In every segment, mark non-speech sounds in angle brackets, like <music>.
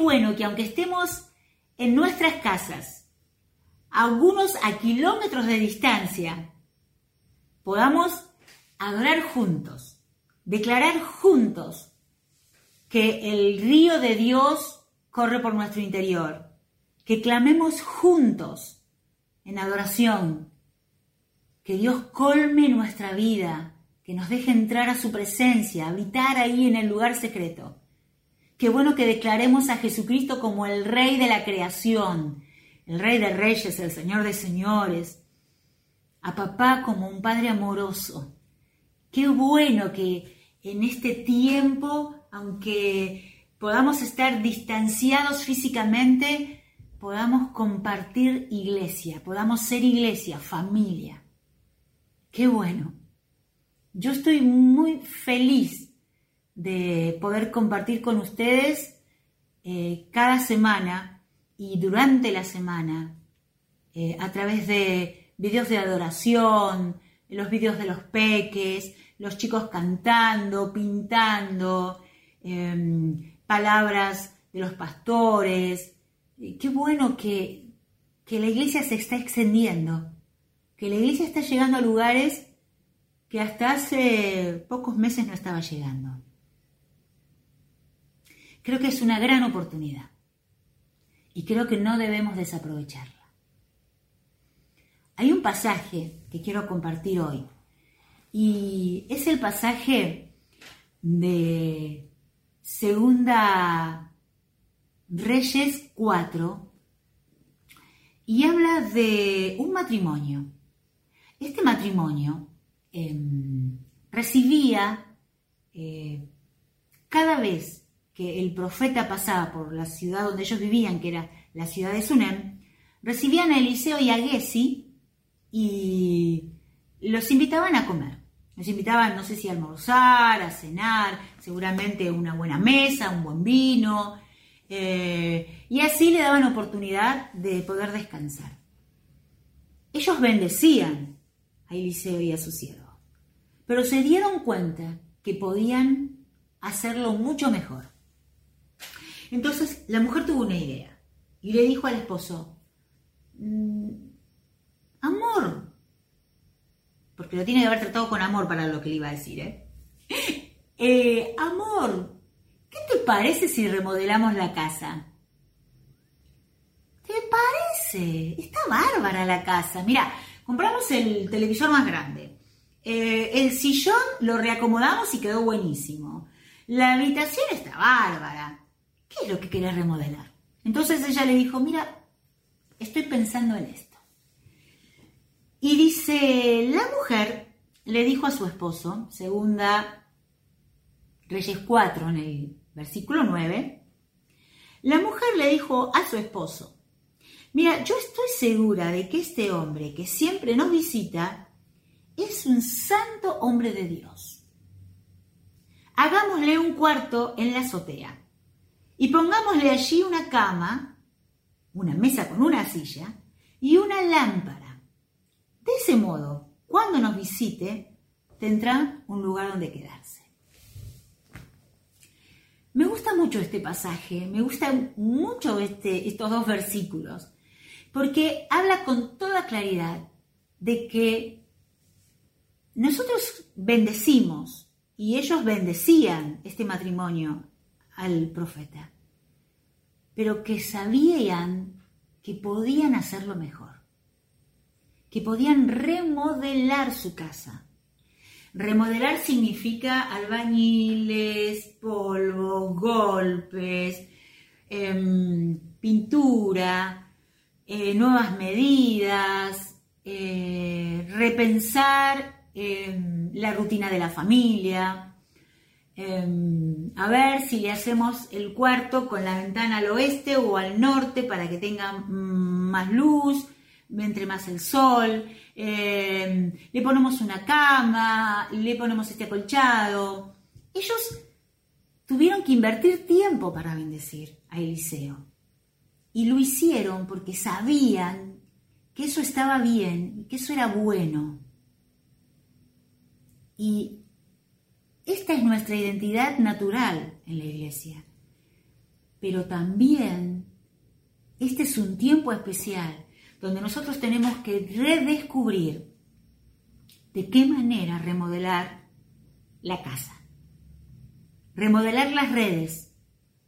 bueno que aunque estemos en nuestras casas, algunos a kilómetros de distancia, podamos adorar juntos, declarar juntos que el río de Dios corre por nuestro interior, que clamemos juntos en adoración, que Dios colme nuestra vida, que nos deje entrar a su presencia, habitar ahí en el lugar secreto. Qué bueno que declaremos a Jesucristo como el Rey de la creación, el Rey de Reyes, el Señor de Señores, a papá como un Padre amoroso. Qué bueno que en este tiempo, aunque podamos estar distanciados físicamente, podamos compartir iglesia, podamos ser iglesia, familia. Qué bueno. Yo estoy muy feliz de poder compartir con ustedes eh, cada semana y durante la semana eh, a través de videos de adoración, los videos de los peques, los chicos cantando, pintando, em, palabras de los pastores. Qué bueno que, que la iglesia se está extendiendo que la iglesia está llegando a lugares que hasta hace pocos meses no estaba llegando. Creo que es una gran oportunidad. Y creo que no debemos desaprovecharla. Hay un pasaje que quiero compartir hoy. Y es el pasaje de Segunda Reyes 4 y habla de un matrimonio. Este matrimonio em, recibía eh, cada vez que el profeta pasaba por la ciudad donde ellos vivían, que era la ciudad de Sunem, recibían a Eliseo y a Gessi y los invitaban a comer. Los invitaban, no sé si a almorzar, a cenar, seguramente una buena mesa, un buen vino, eh, y así le daban oportunidad de poder descansar. Ellos bendecían a Eliseo y a su siervo. Pero se dieron cuenta que podían hacerlo mucho mejor. Entonces la mujer tuvo una idea y le dijo al esposo, mm, amor, porque lo tiene que haber tratado con amor para lo que le iba a decir, ¿eh? <laughs> eh amor, ¿qué te parece si remodelamos la casa? ¿Te parece? Está bárbara la casa. Mira, Compramos el televisor más grande. Eh, el sillón lo reacomodamos y quedó buenísimo. La habitación está bárbara. ¿Qué es lo que querés remodelar? Entonces ella le dijo, mira, estoy pensando en esto. Y dice, la mujer le dijo a su esposo, segunda Reyes 4 en el versículo 9, la mujer le dijo a su esposo, Mira, yo estoy segura de que este hombre que siempre nos visita es un santo hombre de Dios. Hagámosle un cuarto en la azotea y pongámosle allí una cama, una mesa con una silla y una lámpara. De ese modo, cuando nos visite, tendrá un lugar donde quedarse. Me gusta mucho este pasaje, me gustan mucho este, estos dos versículos, porque habla con toda claridad de que nosotros bendecimos y ellos bendecían este matrimonio al profeta, pero que sabían que podían hacerlo mejor, que podían remodelar su casa. Remodelar significa albañiles, polvo, golpes, em, pintura, eh, nuevas medidas, eh, repensar em, la rutina de la familia, em, a ver si le hacemos el cuarto con la ventana al oeste o al norte para que tenga mm, más luz, entre más el sol, em, le ponemos una cama, le ponemos este acolchado. Ellos tuvieron que invertir tiempo para bendecir a Eliseo. Y lo hicieron porque sabían que eso estaba bien, que eso era bueno. Y es nuestra identidad natural en la iglesia. pero también este es un tiempo especial donde nosotros tenemos que redescubrir de qué manera remodelar la casa, remodelar las redes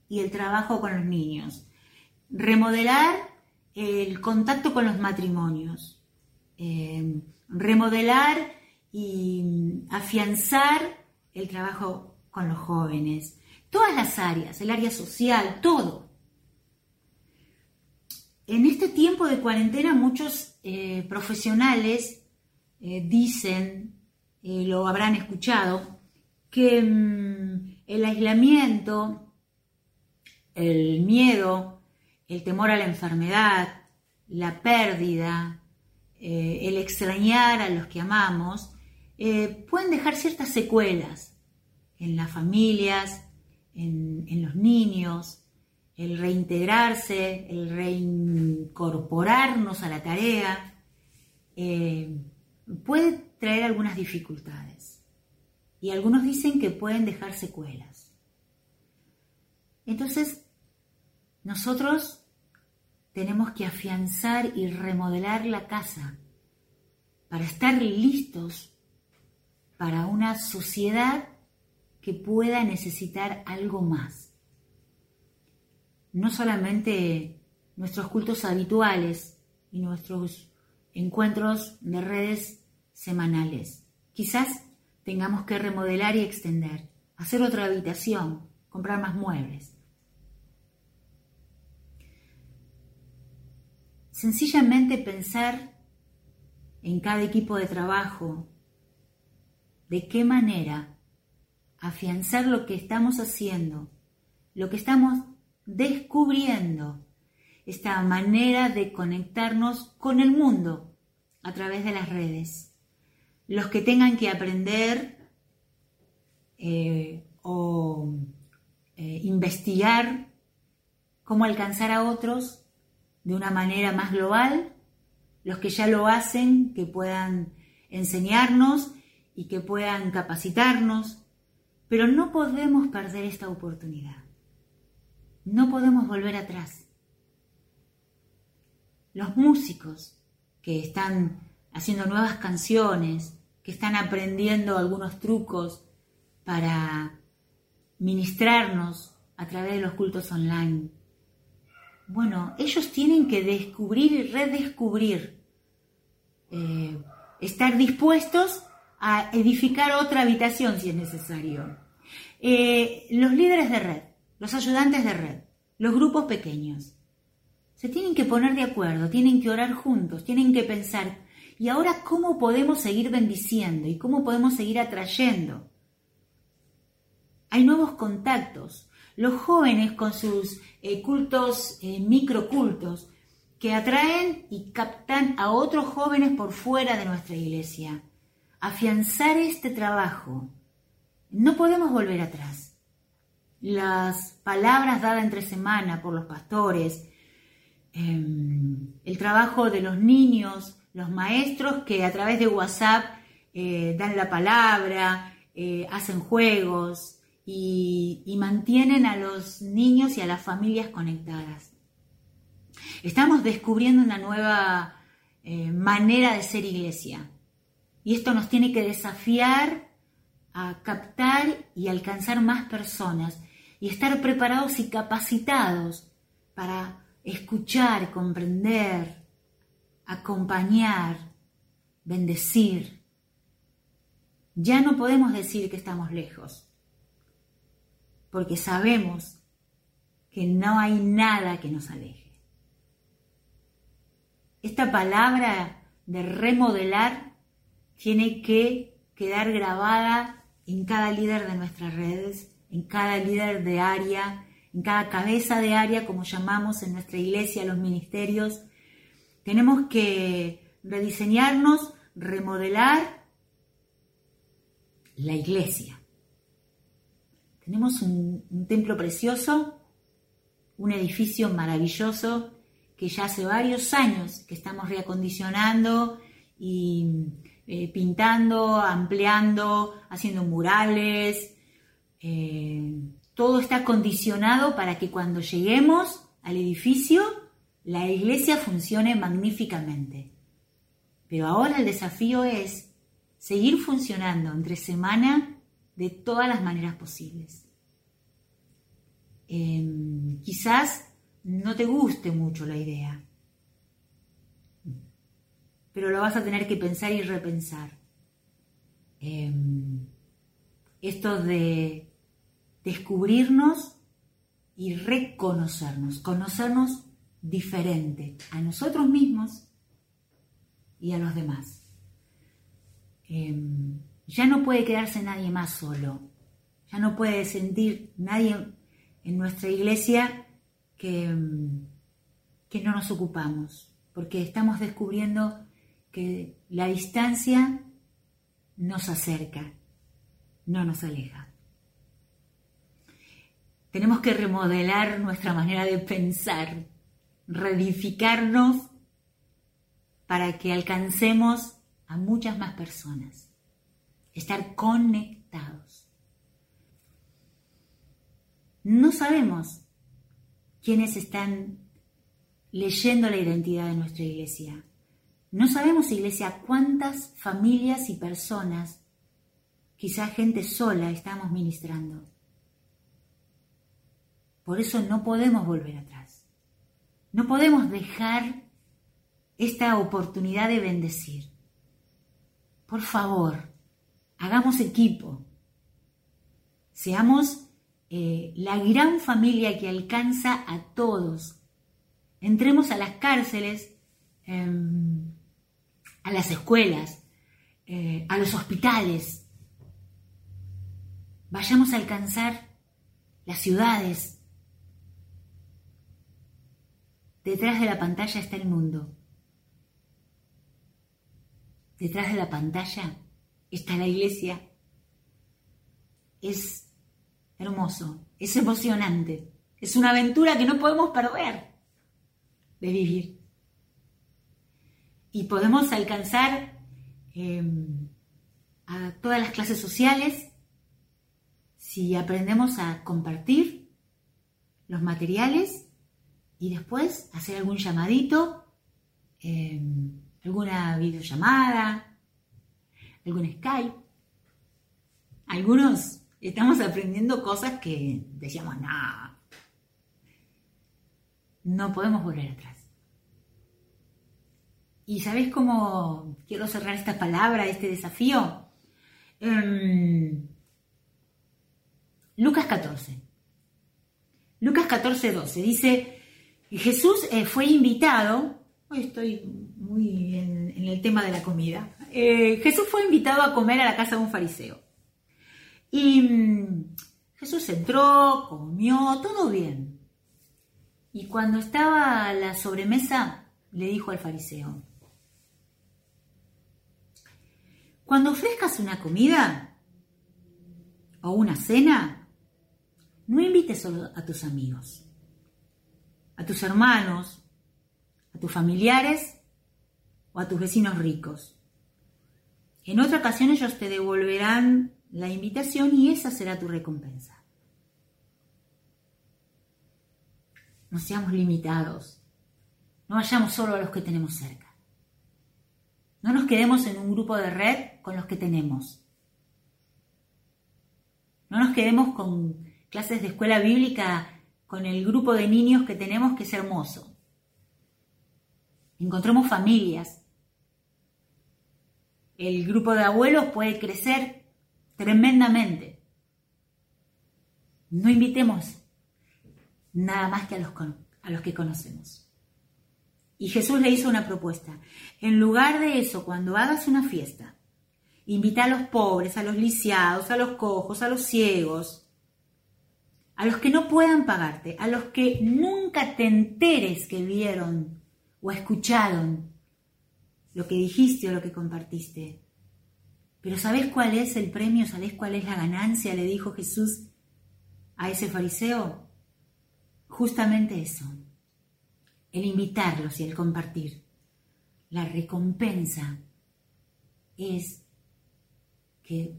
y el trabajo con los niños, remodelar el contacto con los matrimonios, eh, remodelar y afianzar el trabajo con los jóvenes, todas las áreas, el área social, todo. En este tiempo de cuarentena muchos eh, profesionales eh, dicen, eh, lo habrán escuchado, que mm, el aislamiento, el miedo, el temor a la enfermedad, la pérdida, el extrañar a los que amamos, pueden dejar ciertas secuelas en las familias, en, los niños, el reintegrarse, el reincorporarnos a la tarea, eh, puede traer algunas dificultades. Y algunos dicen que pueden dejar secuelas. Entonces, nosotros tenemos que afianzar y remodelar la casa para estar listos para una sociedad que pueda necesitar algo más. No solamente nuestros cultos habituales y nuestros encuentros de redes semanales. Quizás tengamos que remodelar y extender, hacer otra habitación, comprar más muebles. Sencillamente pensar en cada equipo de trabajo, de qué manera afianzar lo que estamos haciendo, lo que estamos descubriendo, esta manera de conectarnos con el mundo a través de las redes. Los que tengan que aprender eh, o eh, investigar cómo alcanzar a otros de una manera más global, los que ya lo hacen, que puedan enseñarnos y que puedan capacitarnos, pero no podemos perder esta oportunidad. No podemos volver atrás. Los músicos que están haciendo nuevas canciones, que están aprendiendo algunos trucos para ministrarnos a través de los cultos online. Bueno, ellos tienen que descubrir y redescubrir, eh, estar dispuestos a edificar otra habitación si es necesario. Eh, los líderes de red, los ayudantes de red, los grupos pequeños, se tienen que poner de acuerdo, tienen que orar juntos, tienen que pensar, ¿y ahora cómo podemos seguir bendiciendo y cómo podemos seguir atrayendo? Hay nuevos contactos. Los jóvenes con sus eh, cultos, eh, microcultos, que atraen y captan a otros jóvenes por fuera de nuestra iglesia afianzar este trabajo. No podemos volver atrás. Las palabras dadas entre semana por los pastores, em, el trabajo de los niños, los maestros que a través de WhatsApp eh, dan la palabra, eh, hacen juegos y, mantienen a los niños y a las familias conectadas. Estamos descubriendo una nueva eh, manera de ser iglesia. Y esto nos tiene que desafiar a captar y alcanzar más personas y estar preparados y capacitados para escuchar, comprender, acompañar, bendecir. Ya no podemos decir que estamos lejos, porque sabemos que no hay nada que nos aleje. Esta palabra de remodelar tiene que quedar grabada en cada líder de nuestras redes, en cada líder de área, en cada cabeza de área, como llamamos en nuestra iglesia, los ministerios. Tenemos que rediseñarnos, remodelar la iglesia. Tenemos un, un templo precioso, un edificio maravilloso que ya hace varios años que estamos reacondicionando y eh, pintando, ampliando, haciendo murales, eh, todo está condicionado para que cuando lleguemos al edificio, la iglesia funcione magníficamente. Pero ahora el desafío es seguir funcionando entre semana de todas las maneras posibles. Em, quizás no te guste mucho la idea, pero lo vas a tener que pensar y repensar. Em, esto de descubrirnos y reconocernos, conocernos diferente a nosotros mismos y a los demás. Em, ya no puede quedarse nadie más solo, ya no puede sentir nadie en nuestra iglesia que, em, que no nos ocupamos, porque estamos descubriendo que la distancia nos acerca, no nos aleja. Tenemos que remodelar nuestra manera de pensar, reedificarnos para que alcancemos a muchas más personas, estar conectados. No sabemos quiénes están leyendo la identidad de nuestra iglesia. No sabemos, iglesia, cuántas familias y personas, quizá gente sola, estamos ministrando. Por eso no podemos volver atrás. No podemos dejar esta oportunidad de bendecir. Por favor, hagamos equipo. Seamos eh, la gran familia que alcanza a todos. Entremos a las cárceles, em, a las escuelas, eh, a los hospitales. Vayamos a alcanzar las ciudades, Detrás de la pantalla está el mundo. Detrás de la pantalla está la iglesia. Es hermoso, es emocionante, es una aventura que no podemos perder de vivir. Y podemos alcanzar em, a todas las clases sociales si aprendemos a compartir los materiales y después hacer algún llamadito, em, alguna videollamada, algún Skype. Algunos estamos aprendiendo cosas que decíamos, no, no podemos volver atrás. ¿Y sabéis cómo quiero cerrar esta palabra, este desafío? Em, Lucas 14. Lucas 14, 12 dice, Jesús eh, fue invitado, hoy estoy muy en, el tema de la comida, eh, Jesús fue invitado a comer a la casa de un fariseo. Y mm, Jesús entró, comió, todo bien. Y cuando estaba la sobremesa, le dijo al fariseo, cuando ofrezcas una comida o una cena, no invites solo a tus amigos a tus hermanos, a tus familiares o a tus vecinos ricos. En otra ocasión ellos te devolverán la invitación y esa será tu recompensa. No seamos limitados. No vayamos solo a los que tenemos cerca. No nos quedemos en un grupo de red con los que tenemos. No nos quedemos con clases de escuela bíblica con el grupo de niños que tenemos, que es hermoso. Encontremos familias. El grupo de abuelos puede crecer tremendamente. No invitemos nada más que a los, a los que conocemos. Y Jesús le hizo una propuesta. En lugar de eso, cuando hagas una fiesta, invita a los pobres, a los lisiados, a los cojos, a los ciegos, a los que no puedan pagarte, a los que nunca te enteres que vieron o escucharon lo que dijiste o lo que compartiste. Pero ¿sabes cuál es el premio? ¿Sabes cuál es la ganancia? Le dijo Jesús a ese fariseo. Justamente eso, el invitarlos y el compartir. La recompensa es que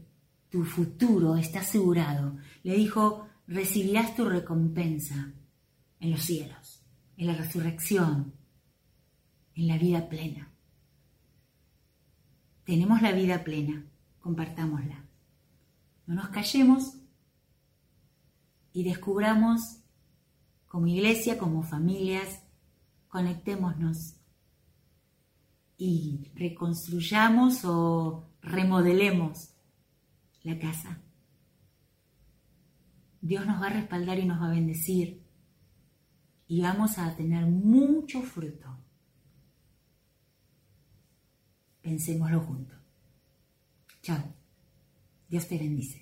tu futuro está asegurado. Le dijo, recibirás tu recompensa en los cielos, en la resurrección, en la vida plena. Tenemos la vida plena, compartámosla. No nos callemos y descubramos como iglesia, como familias, conectémonos y reconstruyamos o remodelemos la casa. Dios nos va a respaldar y nos va a bendecir y vamos a tener mucho fruto. Pensémoslo juntos. Chao. Dios te bendice.